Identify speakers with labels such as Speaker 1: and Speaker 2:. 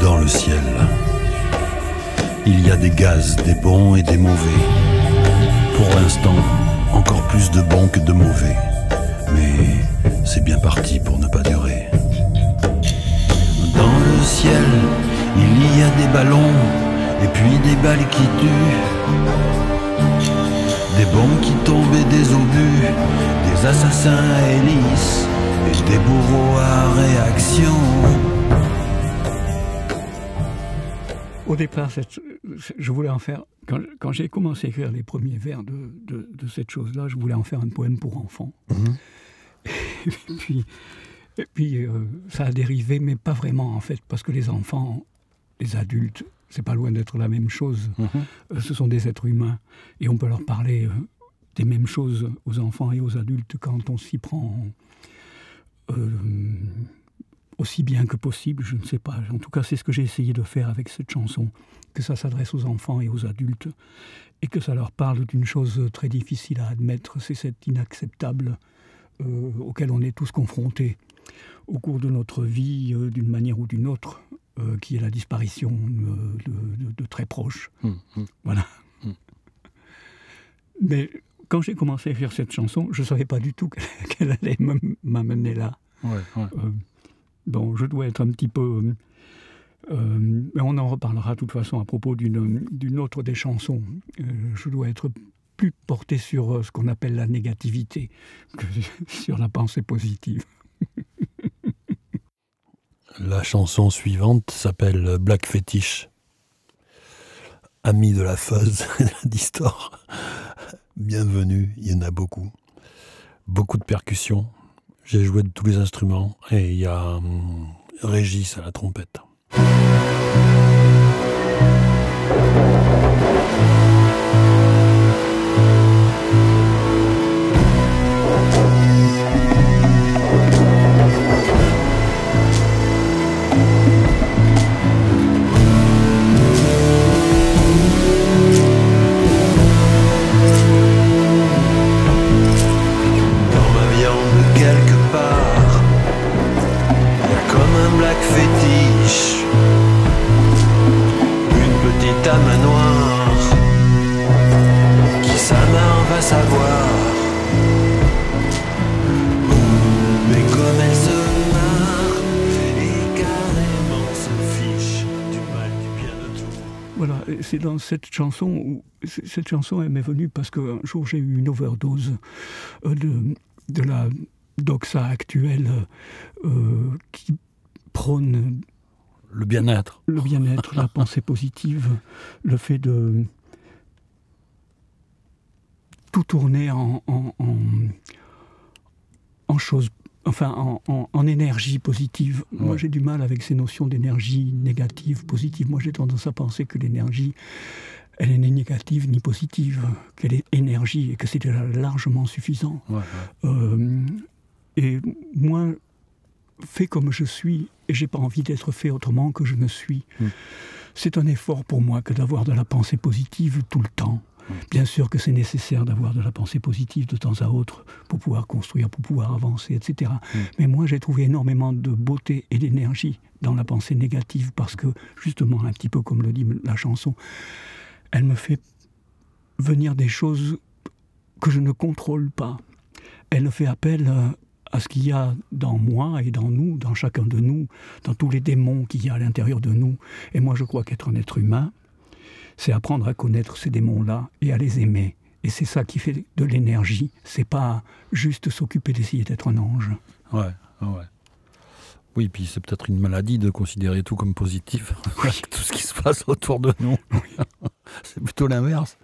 Speaker 1: Dans le ciel, il y a des gaz, des bons et des mauvais. Pour l'instant, encore plus de bons que de mauvais. Mais c'est bien parti pour ne pas ciel, il y a des ballons et puis des balles qui tuent. Des bombes qui tombent et des obus, des assassins à hélice et des bourreaux à réaction.
Speaker 2: Au départ, cette- je voulais en faire. Quand, quand j'ai commencé à écrire les premiers vers de, de- de cette chose-là, je voulais en faire un poème pour enfants. Et puis, et puis euh, ça a dérivé, mais pas vraiment en fait, parce que les enfants, les adultes, c'est pas loin d'être la même chose. Euh, ce sont des êtres humains et on peut leur parler euh, des mêmes choses aux enfants et aux adultes quand on s'y prend aussi bien que possible, je ne sais pas. En tout cas, c'est ce que j'ai essayé de faire avec cette chanson, que ça s'adresse aux enfants et aux adultes et que ça leur parle d'une chose très difficile à admettre, c'est cet inacceptable euh, auquel on est tous confrontés au cours de notre vie, euh, d'une manière ou d'une autre, euh, qui est la disparition euh, de, de- de très proches.
Speaker 3: Hum, hum.
Speaker 2: Voilà.
Speaker 3: Hmm.
Speaker 2: Mais quand j'ai commencé à écrire cette chanson, je ne savais pas du tout qu'elle allait me- m'amener là.
Speaker 3: Ouais, ouais.
Speaker 2: Euh, bon, je dois être un petit peu. mais on en reparlera de toute façon à propos d'une autre des chansons. Je dois être plus porté sur ce qu'on appelle la négativité que sur la pensée positive.
Speaker 3: La chanson suivante s'appelle Black Fetish. Ami de la fuzz et. Bienvenue, il y en a beaucoup. Beaucoup de percussions. J'ai joué de tous les instruments et il y a hum, Régis à la trompette.
Speaker 2: Voilà, c'est dans cette chanson où cette chanson elle m'est venue parce qu'un jour j'ai eu une overdose euh, de, de la doxa actuelle euh, qui prône
Speaker 3: Le bien-être.
Speaker 2: le bien-être, la pensée positive, le fait de tout tourner en, en, en, en choses, enfin en, en- en énergie positive. Moi j'ai du mal avec ces notions d'énergie négative, positive. Moi j'ai tendance à penser que l'énergie, elle est ni négative ni positive, qu'elle est énergie et que c'est déjà largement suffisant.
Speaker 3: Ouais, ouais.
Speaker 2: Euh, et moi, fait comme je suis, et j'ai pas envie d'être fait autrement que je ne suis.
Speaker 3: Mm.
Speaker 2: C'est un effort pour moi que d'avoir de la pensée positive tout le temps. Bien sûr que c'est nécessaire d'avoir de la pensée positive de temps à autre pour pouvoir construire, pour pouvoir avancer, etc. Mais moi, j'ai trouvé énormément de beauté et d'énergie dans la pensée négative parce que, justement, un petit peu comme le dit la chanson, elle me fait venir des choses que je ne contrôle pas. Elle fait appel euh, à ce qu'il y a dans moi et dans nous, dans chacun de nous, dans tous les démons qu'il y a à l'intérieur de nous. Et moi, je crois qu'être un être humain, c'est apprendre à connaître ces démons-là et à les aimer. Et c'est ça qui fait de l'énergie. C'est pas juste s'occuper d'essayer d'être un ange.
Speaker 3: Ouais, ouais. Oui, puis c'est peut-être une maladie de considérer tout comme positif, avec tout ce qui se passe autour de nous. c'est plutôt l'inverse.